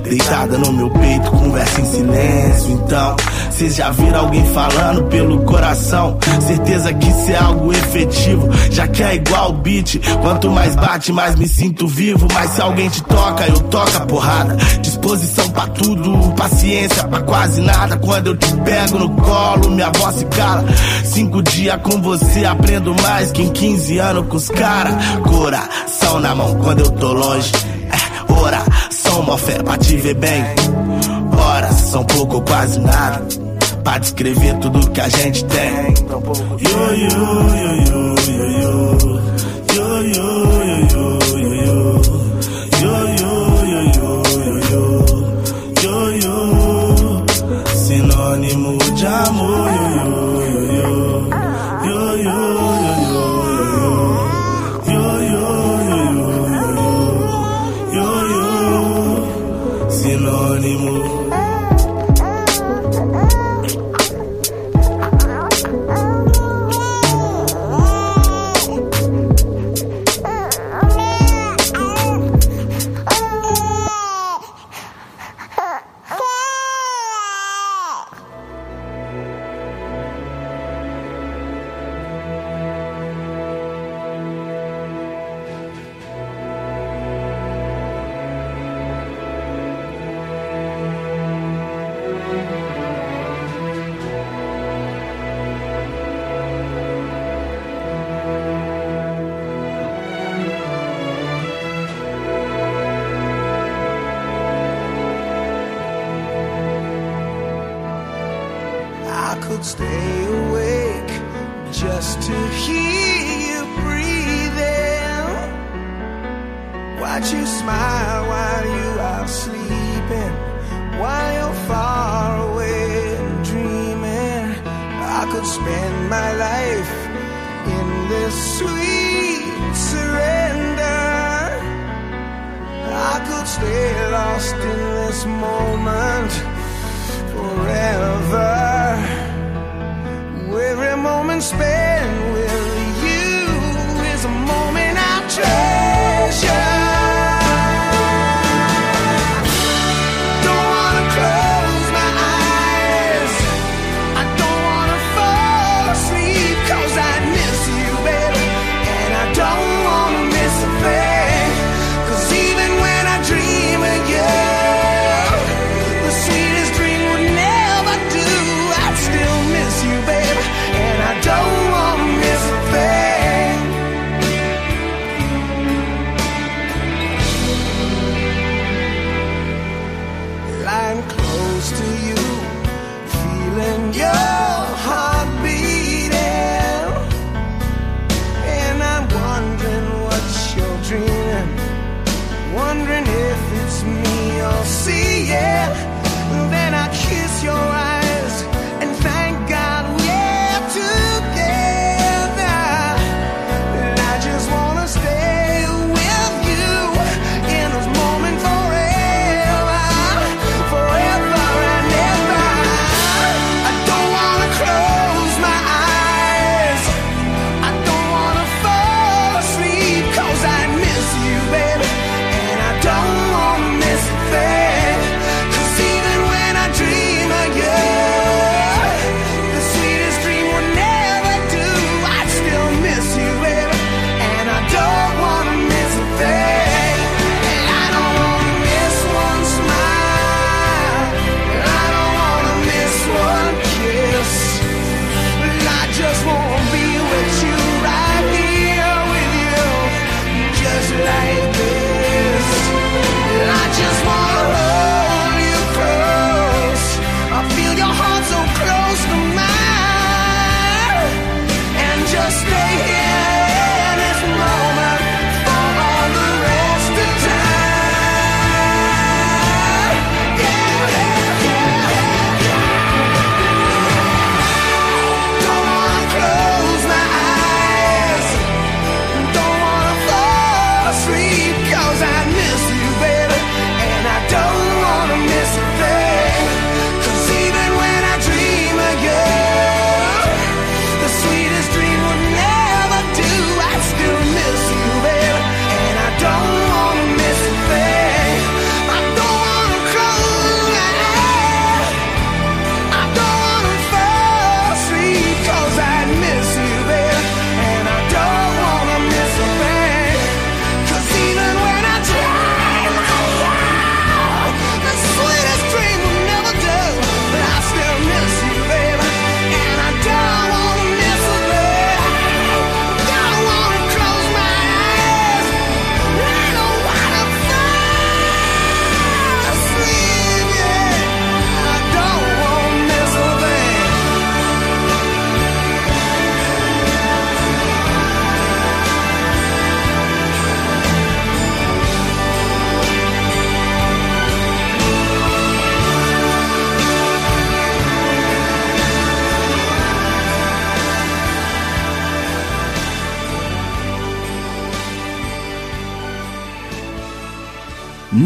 Deitada no meu peito, conversa em silêncio. Então, vocês já viram alguém falando pelo coração? Certeza que isso é algo efetivo, já que é igual beat. Quanto mais bate, mais me sinto vivo. Mas se alguém te toca, eu toco a porrada. Disposição pra tudo, paciência pra quase nada. Quando eu te pego no colo, minha voz se cala. Cinco dias com você, aprendo mais que em 15 anos com os cara. Coração na mão quando eu tô longe. É, oração, uma fé pra te ver bem. Horas são pouco ou quase nada. Pra descrever tudo que a gente tem. Yo, yo, yo, yo, yo, yo. Yo, yo, yo, space.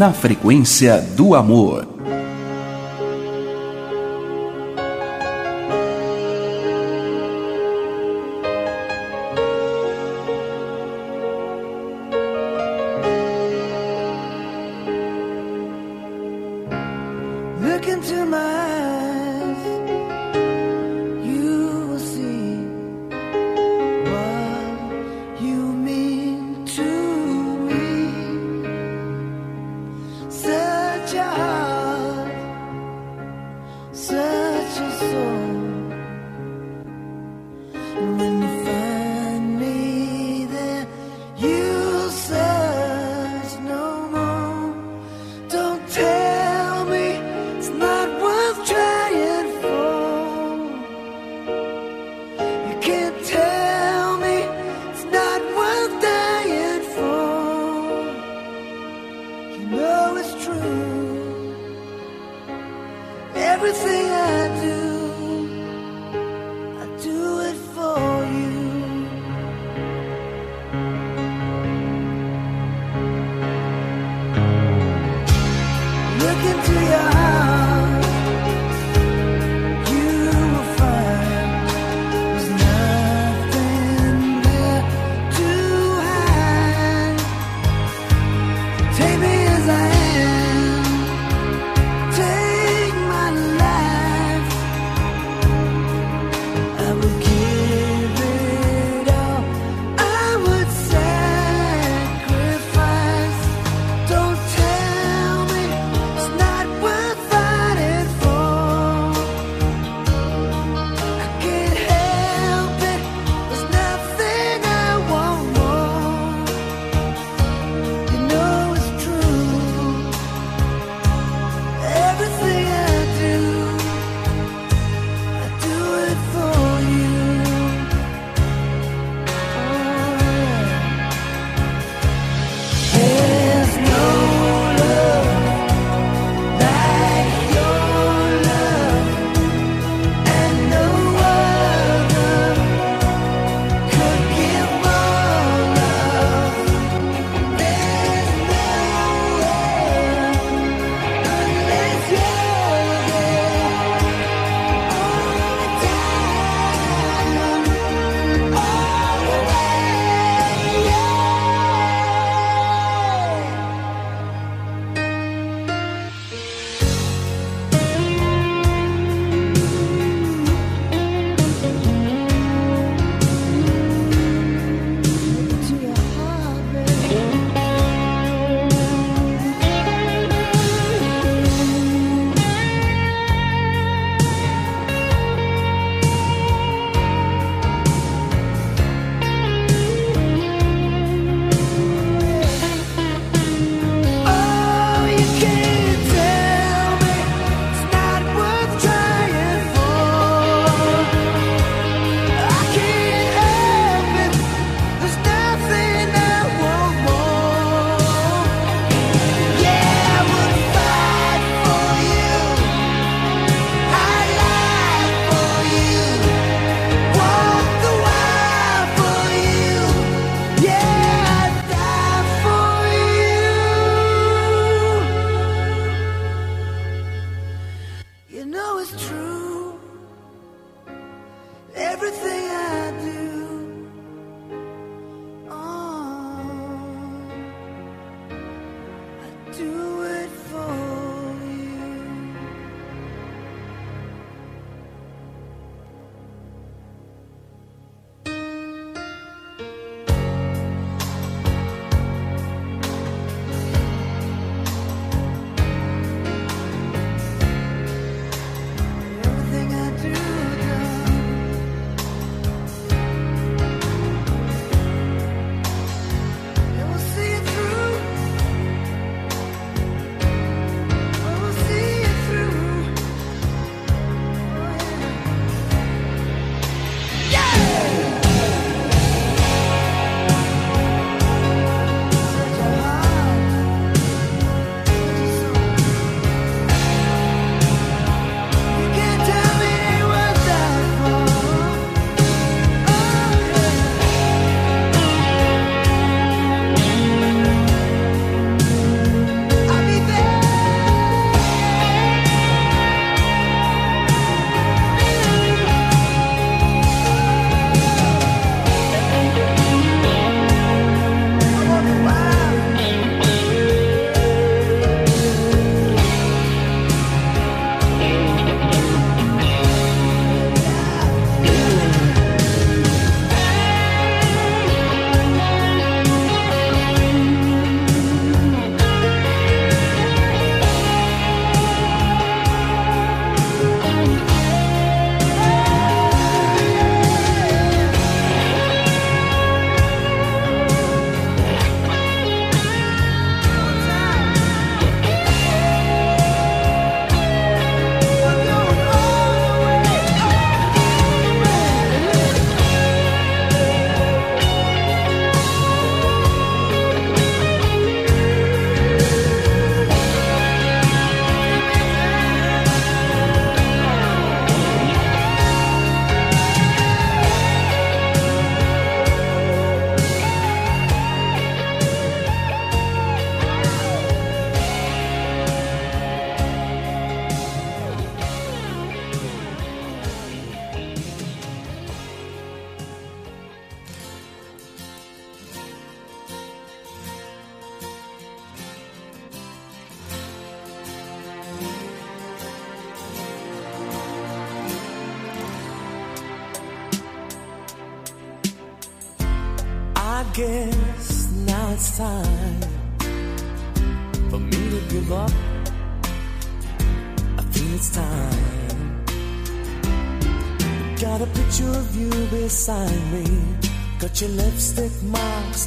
Na frequência do amor.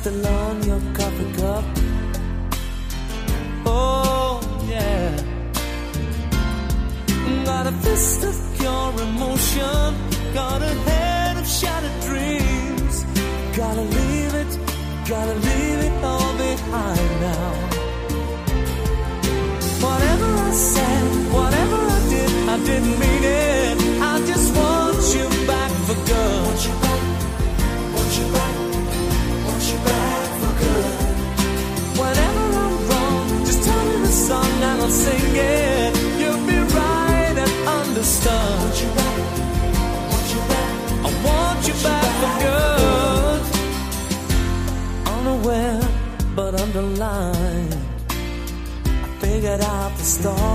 the love.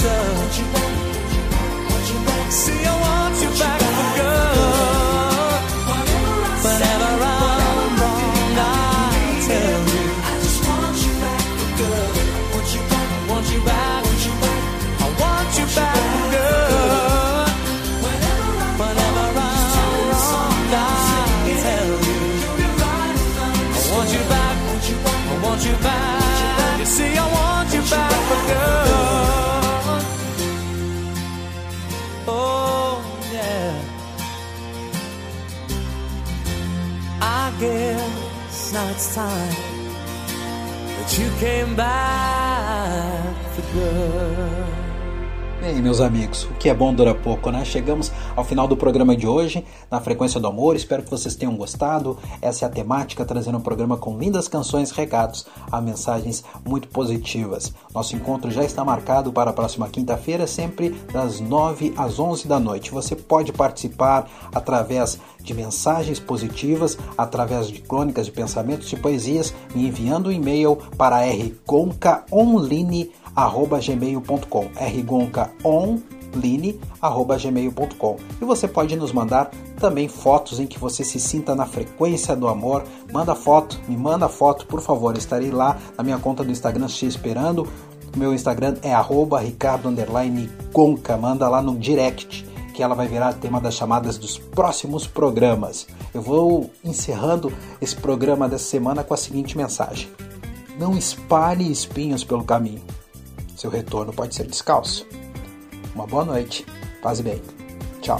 such came back meus amigos, o que é bom dura pouco, né? Chegamos ao final do programa de hoje, na Frequência do Amor. Espero que vocês tenham gostado. Essa é a temática, trazendo um programa com lindas canções regados a mensagens muito positivas. Nosso encontro já está marcado para a próxima quinta-feira, sempre das 9 às 11 da noite. Você pode participar através de mensagens positivas, através de crônicas de pensamentos, de poesias, me enviando um e-mail para rgoncaonline.com gmail.com rgoncaonline.gmail.com e você pode nos mandar também fotos em que você se sinta na frequência do amor. Manda foto, me manda foto, por favor. Estarei lá na minha conta do Instagram te esperando. Meu Instagram é ricardo_conca. Manda lá no direct que ela vai virar tema das chamadas dos próximos programas. Eu vou encerrando esse programa dessa semana com a seguinte mensagem: Não espalhe espinhos pelo caminho. Seu retorno pode ser descalço. Uma boa noite. Paz bem. Tchau.